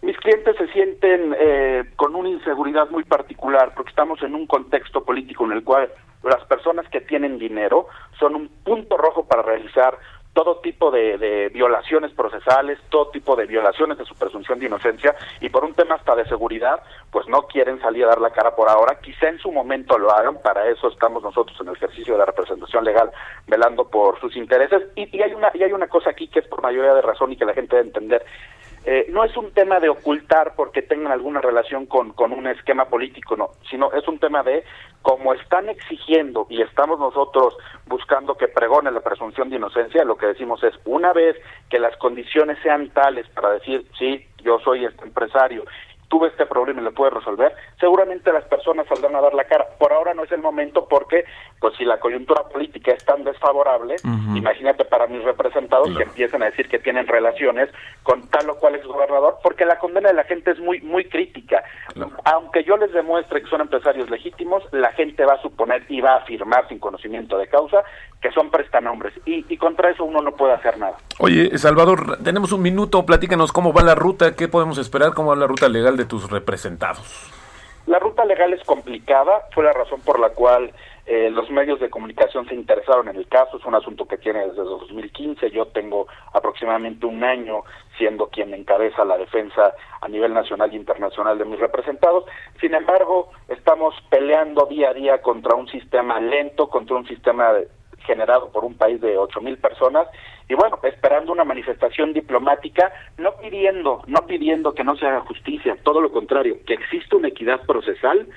mis clientes se sienten eh, con una inseguridad muy particular porque estamos en un contexto político en el cual las personas que tienen dinero son un punto rojo para realizar todo tipo de, violaciones procesales, todo tipo de violaciones de su presunción de inocencia y por un tema hasta de seguridad, pues no quieren salir a dar la cara por ahora. Quizá en su momento lo hagan, para eso estamos nosotros en el ejercicio de la representación legal velando por sus intereses. Y, y hay una y hay una cosa aquí que es por mayoría de razón y que la gente debe entender. Eh, no es un tema de ocultar porque tengan alguna relación con, con un esquema político, no, sino es un tema de cómo están exigiendo y estamos nosotros buscando que pregone la presunción de inocencia, lo que decimos es, una vez que las condiciones sean tales para decir, sí, yo soy este empresario tuve este problema y lo puede resolver, seguramente las personas saldrán a dar la cara. Por ahora no es el momento porque, pues si la coyuntura política es tan desfavorable, imagínate para mis representados que empiecen a decir que tienen relaciones con tal o cual gobernador, porque la condena de la gente es muy, muy crítica. Aunque yo les demuestre que son empresarios legítimos, la gente va a suponer y va a afirmar sin conocimiento de causa que son prestanombres y, y contra eso uno no puede hacer nada. Oye, Salvador, tenemos un minuto, platícanos cómo va la ruta, qué podemos esperar, cómo va la ruta legal de tus representados. La ruta legal es complicada, fue la razón por la cual eh, los medios de comunicación se interesaron en el caso, es un asunto que tiene desde 2015, yo tengo aproximadamente un año siendo quien encabeza la defensa a nivel nacional e internacional de mis representados, sin embargo, estamos peleando día a día contra un sistema lento, contra un sistema generado por un país de ocho mil personas y bueno esperando una manifestación diplomática no pidiendo no pidiendo que no se haga justicia todo lo contrario que exista una equidad procesal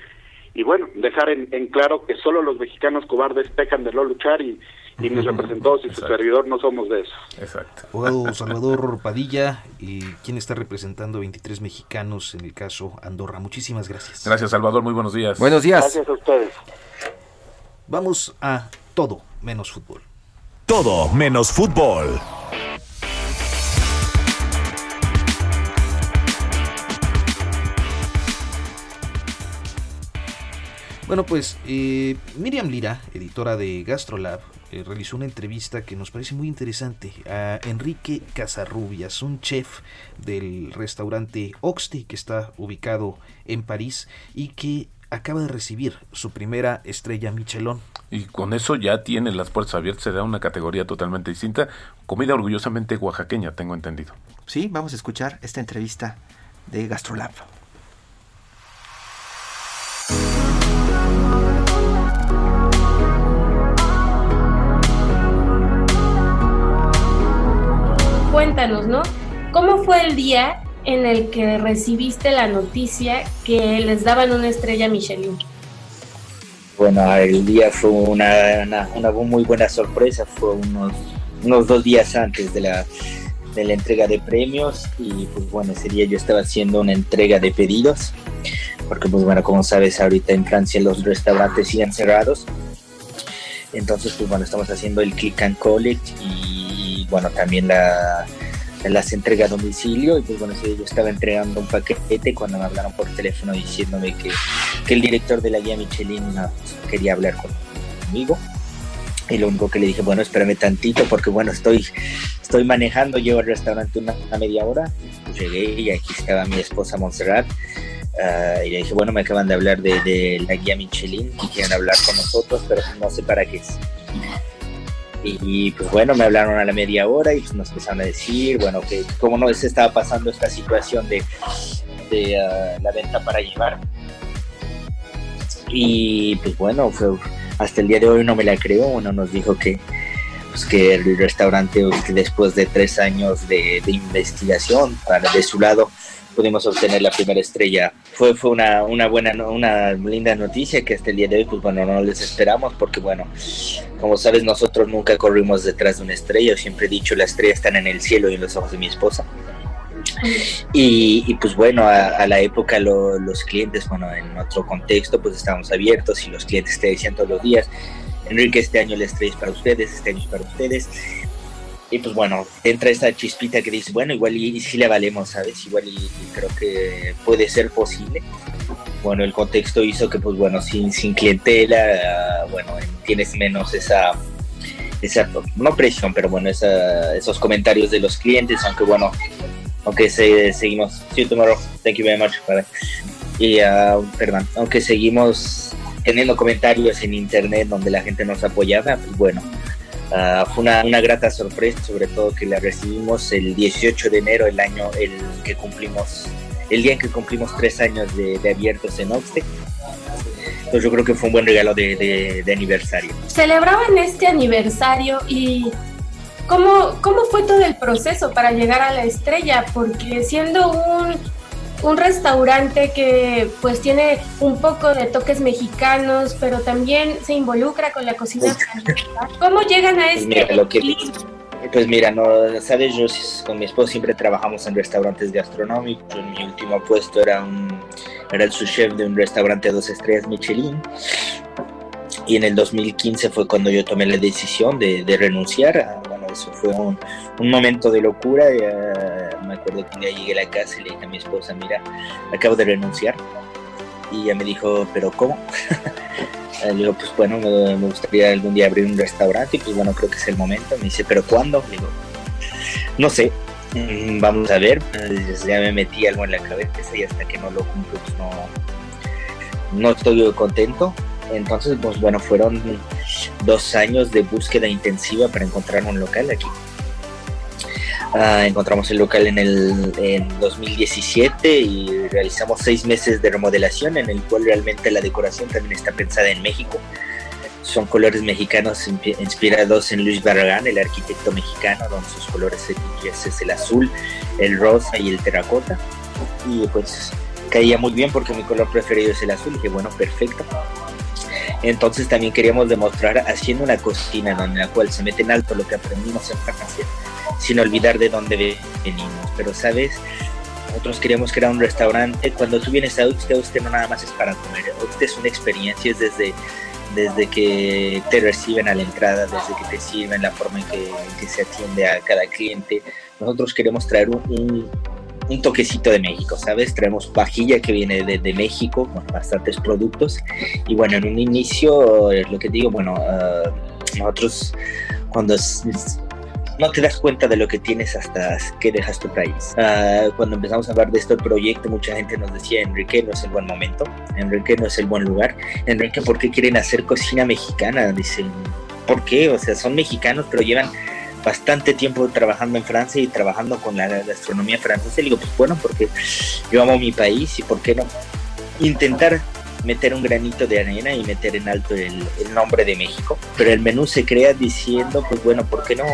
y bueno dejar en, claro que solo los mexicanos cobardes pecan de no luchar y, y mis <laughs> representados y su servidor no somos de eso. Exacto. Abogado <laughs> Salvador Padilla, y quien está representando 23 mexicanos en el caso Andorra. Muchísimas gracias. Gracias, Salvador. Muy buenos días. Buenos días. Gracias a ustedes. Vamos a todo menos fútbol. Todo menos fútbol. Bueno, pues eh, Miriam Lira, editora de Gastrolab, eh, realizó una entrevista que nos parece muy interesante a Enrique Casarrubias, un chef del restaurante Oxte que está ubicado en París y que acaba de recibir su primera estrella Michelin. Y con eso ya tiene las puertas abiertas, se da una categoría totalmente distinta. Comida orgullosamente oaxaqueña, tengo entendido. Sí, vamos a escuchar esta entrevista de Gastrolab. Cuéntanos, ¿no? ¿Cómo fue el día en el que recibiste la noticia que les daban una estrella Michelin? Bueno, el día fue una, una, muy buena sorpresa, fue unos, unos dos días antes de la, de la entrega de premios y pues bueno, ese día yo estaba haciendo una entrega de pedidos, porque pues bueno, como sabes, ahorita en Francia los restaurantes siguen cerrados, entonces pues bueno, estamos haciendo el click and collect y bueno, también la las entrega a domicilio y pues bueno, yo estaba entregando un paquete cuando me hablaron por teléfono diciéndome que, que el director de la guía Michelin quería hablar conmigo y lo único que le dije, bueno, espérame tantito porque bueno, estoy, estoy manejando, llevo al restaurante una, media hora, llegué y aquí estaba mi esposa Montserrat ah, y le dije, bueno, me acaban de hablar de, de la guía Michelin y quieren hablar con nosotros, pero no sé para qué es. Y pues bueno, me hablaron a la media hora y pues nos empezaron a decir, bueno, que cómo no se estaba pasando esta situación de, ah, la venta para llevar. Y pues bueno, fue, hasta el día de hoy no me la creo, uno nos dijo que, pues que el restaurante después de tres años de, de investigación para de su lado pudimos obtener la primera estrella. Fue, fue una, una buena, una linda noticia que hasta el día de hoy, pues bueno, no les esperamos porque bueno, como sabes, nosotros nunca corrimos detrás de una estrella, siempre he dicho, la estrella están en el cielo y en los ojos de mi esposa. Y, y pues bueno, a, la época los clientes, bueno, en otro contexto, pues estábamos abiertos y los clientes te decían todos los días, Enrique, este año la estrella es para ustedes, este año es para ustedes y pues bueno, entra esta chispita que dice, bueno, igual y, si le valemos, ¿sabes? Igual y, creo que puede ser posible. bueno, el contexto hizo que, pues bueno, sin, sin clientela, bueno, tienes menos esa, esa, no presión, pero bueno, esa, esos comentarios de los clientes, aunque bueno, aunque se, seguimos, see you tomorrow, thank you very much, y, uh, perdón, aunque seguimos teniendo comentarios en internet donde la gente nos apoyaba, pues bueno, uh, fue una, una, grata sorpresa, sobre todo que la recibimos el 18 de enero, el año el que cumplimos el día en que cumplimos tres años de, abiertos en Oxte. Entonces yo creo que fue un buen regalo de, aniversario. Celebraban este aniversario y ¿cómo, ¿cómo fue todo el proceso para llegar a la estrella? Porque siendo un, un restaurante que pues tiene un poco de toques mexicanos, pero también se involucra con la cocina francesa. ¿Cómo llegan a pues este pues mira, no sabes, yo con mi esposo siempre trabajamos en restaurantes gastronómicos. Mi último puesto era un era el chef de un restaurante de dos estrellas Michelin. Y en el 2015 fue cuando yo tomé la decisión de, renunciar. Bueno, eso fue un, momento de locura. me acuerdo que un día llegué a la casa y le dije a mi esposa, mira, acabo de renunciar. Y ella me dijo, ¿pero cómo? <laughs> Le pues bueno, me, gustaría algún día abrir un restaurante y pues bueno, creo que es el momento. Me dice, ¿pero cuándo? Le digo, no sé, mm, vamos a ver. Ya me metí algo en la cabeza y hasta que no lo cumplo, pues no, no estoy contento. Entonces, pues bueno, fueron dos años de búsqueda intensiva para encontrar un local aquí. Ah, encontramos el local en el en 2017 y realizamos seis meses de remodelación en el cual realmente la decoración también está pensada en México. Son colores mexicanos inspirados en Luis Barragán, el arquitecto mexicano, donde sus colores es el azul, el rosa y el terracota. Y pues caía muy bien porque mi color preferido es el azul y que bueno, perfecto. Entonces también queríamos demostrar haciendo una cocina en la cual se mete en alto lo que aprendimos en Francia sin olvidar de dónde venimos. Pero, ¿sabes? Nosotros queríamos crear un restaurante. Cuando tú vienes a usted, usted no nada más es para comer. Usted es una experiencia, es desde, desde que te reciben a la entrada, desde que te sirven, la forma en que, se atiende a cada cliente. Nosotros queremos traer un, un, toquecito de México, ¿sabes? Traemos vajilla que viene de, México, con bastantes productos. Y bueno, en un inicio, lo que digo, bueno, uh, nosotros cuando no te das cuenta de lo que tienes hasta que dejas tu país. Ah, cuando empezamos a hablar de este proyecto, mucha gente nos decía, Enrique, no es el buen momento, Enrique no es el buen lugar, Enrique, ¿por qué quieren hacer cocina mexicana? Dicen, ¿por qué? O sea, son mexicanos, pero llevan bastante tiempo trabajando en Francia y trabajando con la gastronomía francesa. Y digo, pues bueno, porque yo amo mi país y por qué no intentar meter un granito de arena y meter en alto el, el, nombre de México. Pero el menú se crea diciendo, pues bueno, ¿por qué no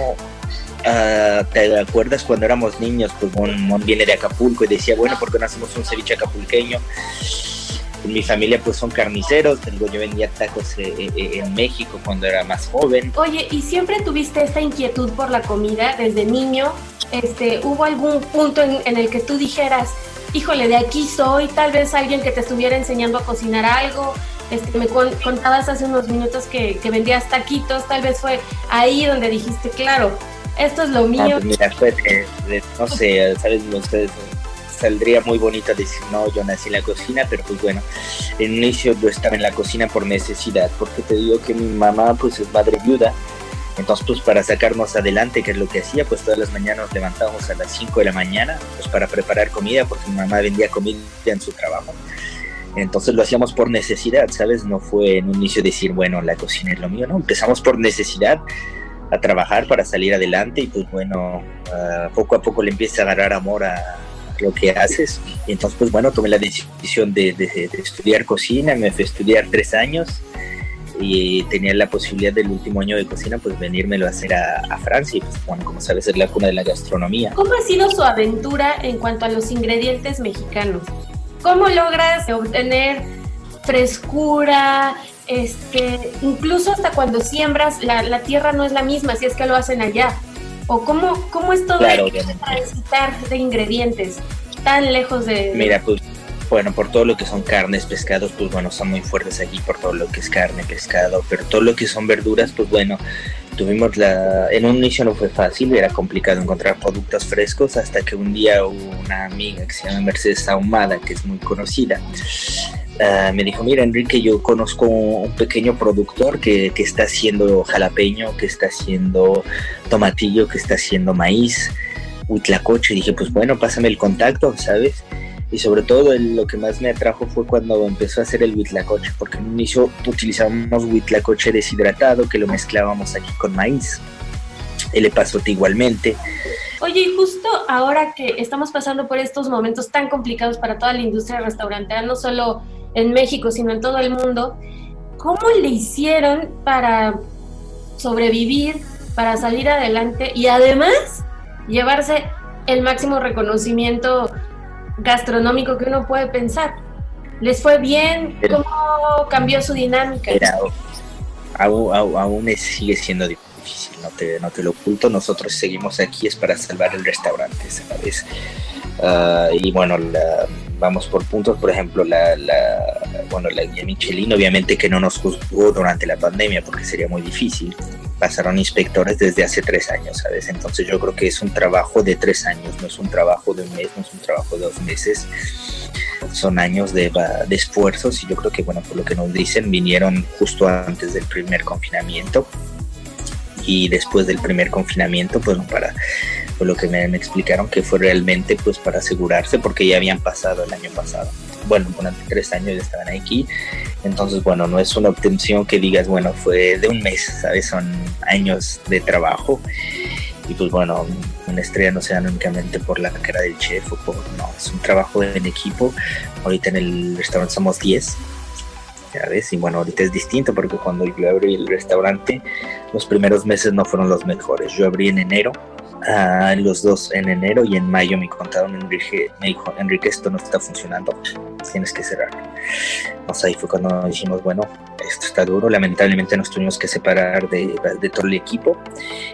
Ah, ¿Te acuerdas cuando éramos niños? Pues Mon, viene de Acapulco y decía, bueno, ¿por qué no hacemos un ceviche acapulqueño? En mi familia pues son carniceros, yo vendía tacos eh, eh, eh, en México cuando era más joven. Oye, ¿y siempre tuviste esta inquietud por la comida desde niño? Este, ¿Hubo algún punto en, el que tú dijeras, híjole, de aquí soy, tal vez alguien que te estuviera enseñando a cocinar algo? Este, me contabas hace unos minutos que, que vendías taquitos, tal vez fue ahí donde dijiste, claro, esto es lo ah, mío. Pues mira, fue no sé, sabes, ustedes saldría muy bonito decir, no, yo nací en la cocina, pero pues bueno, en inicio yo estaba en la cocina por necesidad, porque te digo que mi mamá pues es madre viuda, entonces pues para sacarnos adelante, que es lo que hacía, pues todas las mañanas nos levantábamos a las 5 de la mañana, pues para preparar comida, porque mi mamá vendía comida en su trabajo. Entonces lo hacíamos por necesidad, ¿sabes? No fue en un inicio decir, bueno, la cocina es lo mío, ¿no? Empezamos por necesidad a trabajar para salir adelante y pues bueno, uh, poco a poco le empieza a agarrar amor a lo que haces. Y entonces pues bueno, tomé la decisión de, de, estudiar cocina, me fui a estudiar tres años y tenía la posibilidad del último año de cocina pues venírmelo a hacer a, a Francia y pues bueno, como sabes es la cuna de la gastronomía. ¿Cómo ha sido su aventura en cuanto a los ingredientes mexicanos? ¿Cómo logras obtener frescura, este, incluso hasta cuando siembras, la, la, tierra no es la misma, si es que lo hacen allá. ¿O cómo, cómo es todo claro, necesitar de ingredientes tan lejos de, Mira, pues, bueno, por todo lo que son carnes, pescados, pues bueno, son muy fuertes aquí por todo lo que es carne, pescado, pero todo lo que son verduras, pues bueno, tuvimos la... En un inicio no fue fácil, era complicado encontrar productos frescos, hasta que un día una amiga que se llama Mercedes Ahumada, que es muy conocida, ah, me dijo, mira Enrique, yo conozco un pequeño productor que, que, está haciendo jalapeño, que está haciendo tomatillo, que está haciendo maíz, huitlacoche. Y dije, pues bueno, pásame el contacto, ¿sabes? Y sobre todo lo que más me atrajo fue cuando empezó a hacer el huitlacoche, porque en un inicio utilizábamos huitlacoche deshidratado, que lo mezclábamos aquí con maíz. El epazote igualmente. Oye, y justo ahora que estamos pasando por estos momentos tan complicados para toda la industria restaurantera, no solo en México, sino en todo el mundo, ¿cómo le hicieron para sobrevivir, para salir adelante y además llevarse el máximo reconocimiento gastronómico que uno puede pensar? ¿Les fue bien? ¿Cómo cambió su dinámica? aún, aún sigue siendo difícil no te, no te lo oculto, nosotros seguimos aquí es para salvar el restaurante, ¿sabes? Uh, y bueno, vamos por puntos, por ejemplo, la, la, bueno, la guía Michelin obviamente que no nos juzgó durante la pandemia porque sería muy difícil. Pasaron inspectores desde hace tres años, ¿sabes? Entonces yo creo que es un trabajo de tres años, no es un trabajo de un mes, no es un trabajo de dos meses son años de, de, esfuerzos y yo creo que, bueno, por lo que nos dicen, vinieron justo antes del primer confinamiento y después del primer confinamiento, pues para lo que me, explicaron que fue realmente pues para asegurarse porque ya habían pasado el año pasado. Bueno, durante tres años ya estaban aquí, entonces bueno, no es una obtención que digas, bueno, fue de un mes, ¿sabes? Son años de trabajo y pues bueno, una estrella no se dan únicamente por la cara del chef o por, no, es un trabajo en equipo. Ahorita en el restaurante somos 10 y bueno, ahorita es distinto porque cuando yo abrí el restaurante, los primeros meses no fueron los mejores. Yo abrí en enero, uh, los dos en enero y en mayo me contaron, Enrique, me dijo, Enrique, esto no está funcionando, tienes que cerrar. Entonces ahí fue cuando dijimos, bueno, esto está duro, lamentablemente nos tuvimos que separar de, de todo el equipo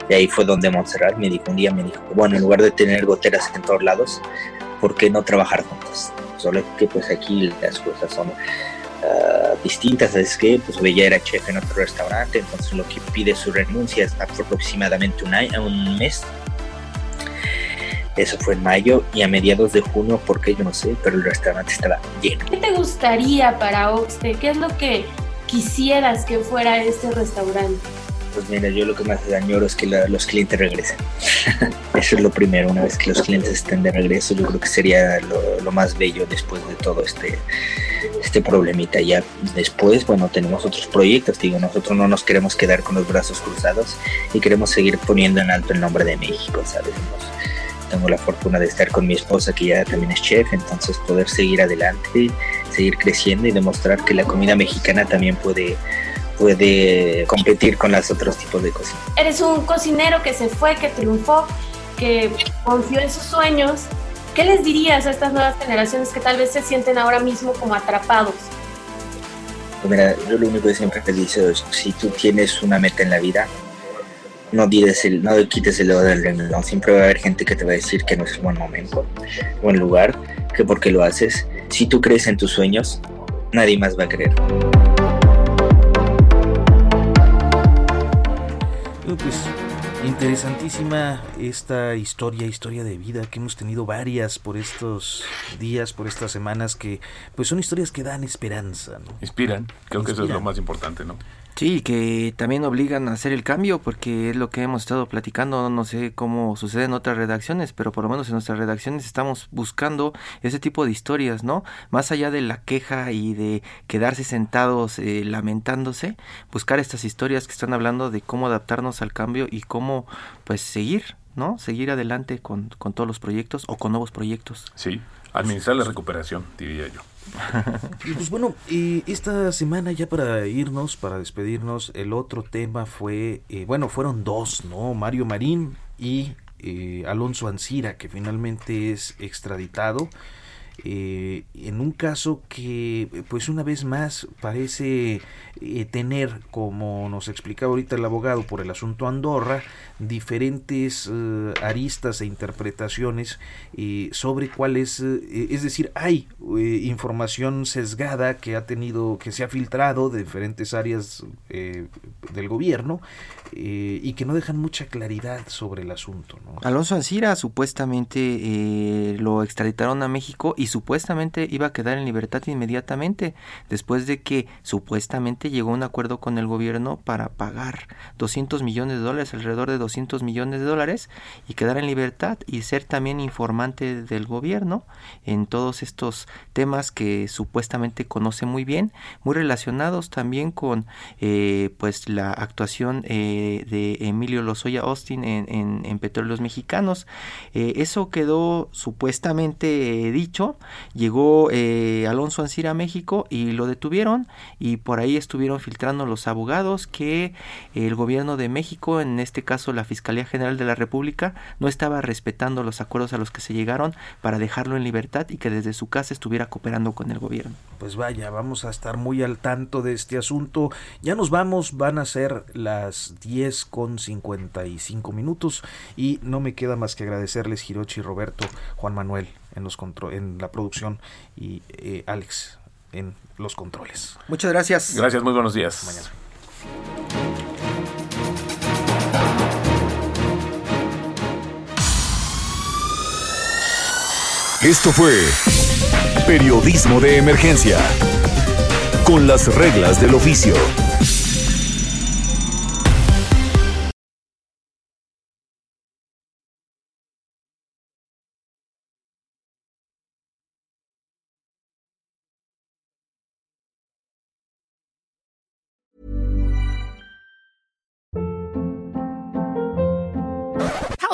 y ahí fue donde Montserrat me dijo, un día me dijo, bueno, en lugar de tener goteras en todos lados, ¿por qué no trabajar juntos? Solo que pues aquí las cosas son distintas, es que pues ella era chef en otro restaurante, entonces lo que pide su renuncia es aproximadamente un, año, un mes. Eso fue en mayo y a mediados de junio, porque yo no sé, pero el restaurante estaba lleno. ¿Qué te gustaría para Oxte? ¿Qué es lo que quisieras que fuera este restaurante? Pues mira, yo lo que más añoro es que los clientes regresen. <laughs> Eso es lo primero, una vez que los clientes estén de regreso, yo creo que sería lo, lo más bello después de todo este este problemita. Ya después, bueno, tenemos otros proyectos. Digo, nosotros no nos queremos quedar con los brazos cruzados y queremos seguir poniendo en alto el nombre de México, ¿sabes? tengo la fortuna de estar con mi esposa, que ya también es chef, entonces poder seguir adelante, seguir creciendo y demostrar que la comida mexicana también puede puede competir con los otros tipos de cocina. Eres un cocinero que se fue, que triunfó, que confió en sus sueños ¿Qué les dirías a estas nuevas generaciones que tal vez se sienten ahora mismo como atrapados? Pues mira, yo lo único que siempre te digo es, si tú tienes una meta en la vida, no, el, no quites el dedo del renglón. Siempre va a haber gente que te va a decir que no es un buen momento, buen lugar, que porque lo haces. Si tú crees en tus sueños, nadie más va a creer. Pues Interesantísima esta historia, historia de vida que hemos tenido varias por estos días, por estas semanas que pues son historias que dan esperanza, ¿no? Inspiran, creo que eso es lo más importante, ¿no? Sí, que también obligan a hacer el cambio porque es lo que hemos estado platicando, no sé cómo sucede en otras redacciones, pero por lo menos en nuestras redacciones estamos buscando ese tipo de historias, ¿no? Más allá de la queja y de quedarse sentados eh, lamentándose, buscar estas historias que están hablando de cómo adaptarnos al cambio y cómo pues seguir, ¿no? Seguir adelante con, con todos los proyectos o con nuevos proyectos. Sí, administrar la recuperación, diría yo. <laughs> pues bueno, eh, esta semana ya para irnos, para despedirnos, el otro tema fue, eh, bueno, fueron dos, ¿no? Mario Marín y eh, Alonso Ancira, que finalmente es extraditado. En un caso que pues una vez más parece tener como nos explicaba ahorita el abogado por el asunto Andorra diferentes eh, aristas e interpretaciones eh, sobre cuál es, eh, es decir, hay información sesgada que ha tenido, que se ha filtrado de diferentes áreas del gobierno y que no dejan mucha claridad sobre el asunto. Alonso Ancira supuestamente lo extraditaron a México y supuestamente iba a quedar en libertad inmediatamente después de que supuestamente llegó a un acuerdo con el gobierno para pagar 200 millones de dólares, alrededor de 200 millones de dólares y quedar en libertad y ser también informante del gobierno en todos estos temas que supuestamente conoce muy bien, muy relacionados también con eh, pues la actuación eh, de Emilio Lozoya Austin en, en, Petróleos Mexicanos. Eh, eso quedó supuestamente dicho, llegó Alonso Ancira a México y lo detuvieron y por ahí estuvieron filtrando los abogados que el gobierno de México, en este caso la Fiscalía General de la República, no estaba respetando los acuerdos a los que se llegaron para dejarlo en libertad y que desde su casa estuviera cooperando con el gobierno. Pues vaya, vamos a estar muy al tanto de este asunto. Ya nos vamos, van a ser las 10 con 55 minutos y no me queda más que agradecerles Hirochi, Roberto, Juan Manuel en, los en la producción y eh, Alex en los controles. Muchas gracias. Gracias, muy buenos días. Mañana. Esto fue Periodismo de Emergencia, con las reglas del oficio.